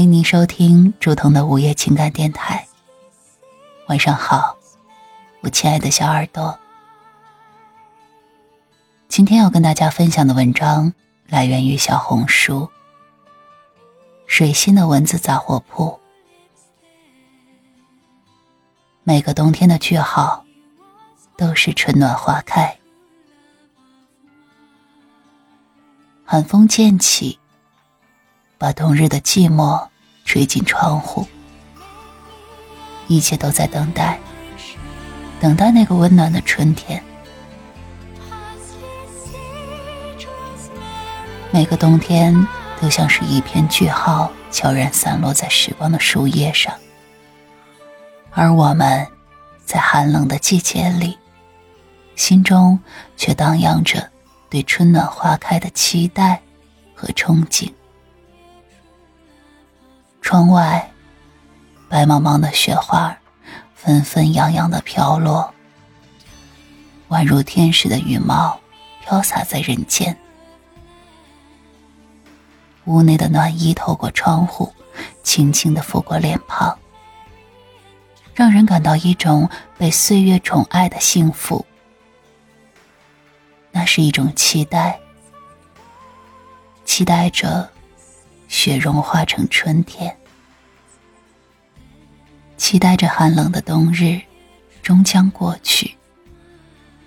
欢迎您收听竹筒的午夜情感电台。晚上好，我亲爱的小耳朵。今天要跟大家分享的文章来源于小红书“水星的文字杂货铺”。每个冬天的句号，都是春暖花开。寒风渐起。把冬日的寂寞吹进窗户，一切都在等待，等待那个温暖的春天。每个冬天都像是一片句号，悄然散落在时光的树叶上，而我们，在寒冷的季节里，心中却荡漾着对春暖花开的期待和憧憬。窗外，白茫茫的雪花纷纷扬扬的飘落，宛如天使的羽毛飘洒在人间。屋内的暖意透过窗户，轻轻的拂过脸庞，让人感到一种被岁月宠爱的幸福。那是一种期待，期待着。雪融化成春天，期待着寒冷的冬日终将过去，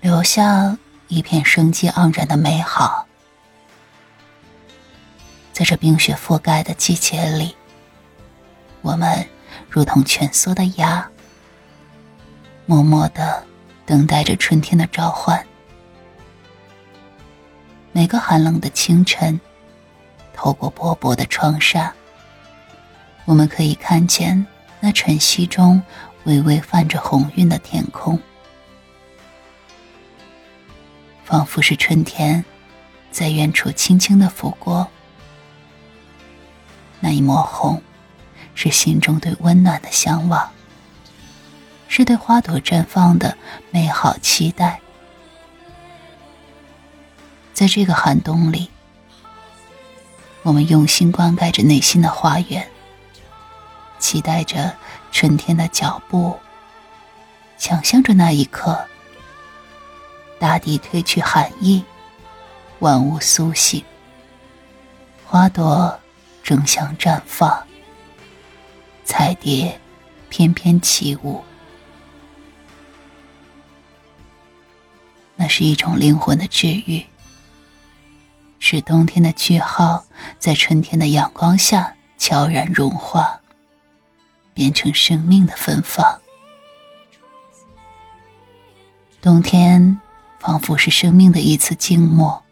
留下一片生机盎然的美好。在这冰雪覆盖的季节里，我们如同蜷缩的鸭，默默的等待着春天的召唤。每个寒冷的清晨。透过薄薄的窗纱，我们可以看见那晨曦中微微泛着红晕的天空，仿佛是春天在远处轻轻的拂过。那一抹红，是心中对温暖的向往，是对花朵绽放的美好期待。在这个寒冬里。我们用心灌溉着内心的花园，期待着春天的脚步，想象着那一刻，大地褪去寒意，万物苏醒，花朵争相绽放，彩蝶翩翩起舞，那是一种灵魂的治愈。是冬天的句号，在春天的阳光下悄然融化，变成生命的芬芳。冬天仿佛是生命的一次静默，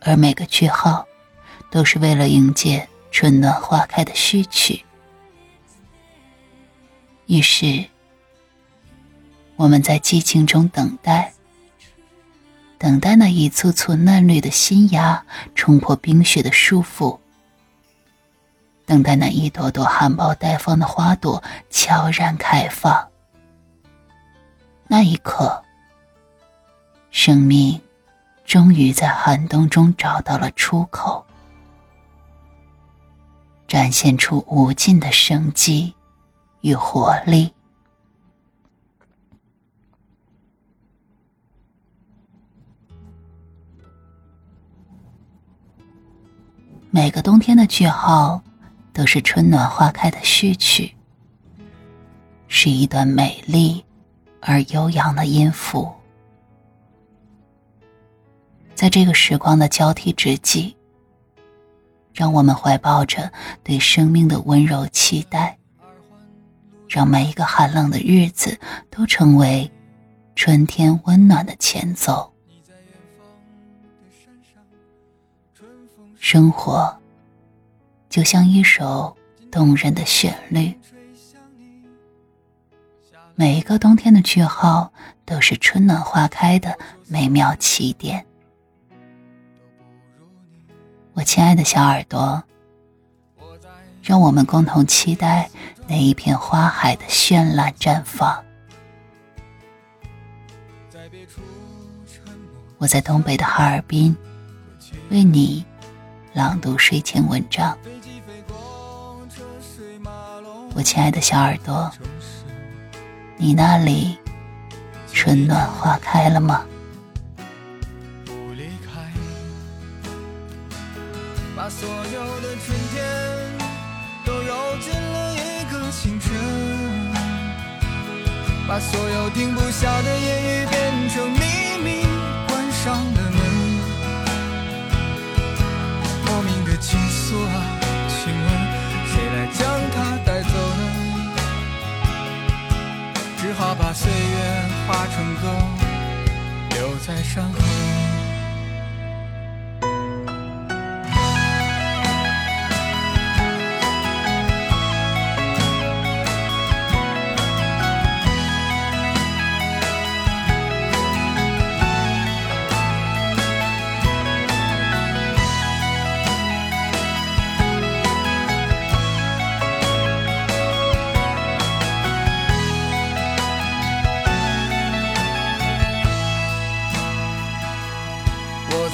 而每个句号，都是为了迎接春暖花开的序曲。于是，我们在寂静中等待。等待那一簇簇嫩绿的新芽冲破冰雪的束缚，等待那一朵朵含苞待放的花朵悄然开放。那一刻，生命终于在寒冬中找到了出口，展现出无尽的生机与活力。每个冬天的句号，都是春暖花开的序曲，是一段美丽而悠扬的音符。在这个时光的交替之际，让我们怀抱着对生命的温柔期待，让每一个寒冷的日子都成为春天温暖的前奏。生活就像一首动人的旋律，每一个冬天的句号都是春暖花开的美妙起点。我亲爱的小耳朵，让我们共同期待那一片花海的绚烂绽放。我在东北的哈尔滨，为你。朗读睡前文章。我亲爱的小耳朵，你那里春暖花开了吗？把所有的春天都揉进了一个清晨，把所有停不下的言语变成秘把岁月化成歌，留在山河。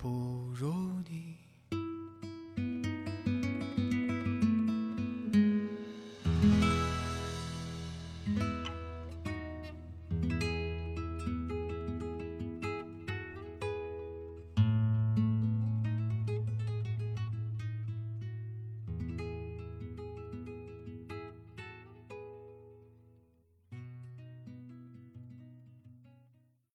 不如你。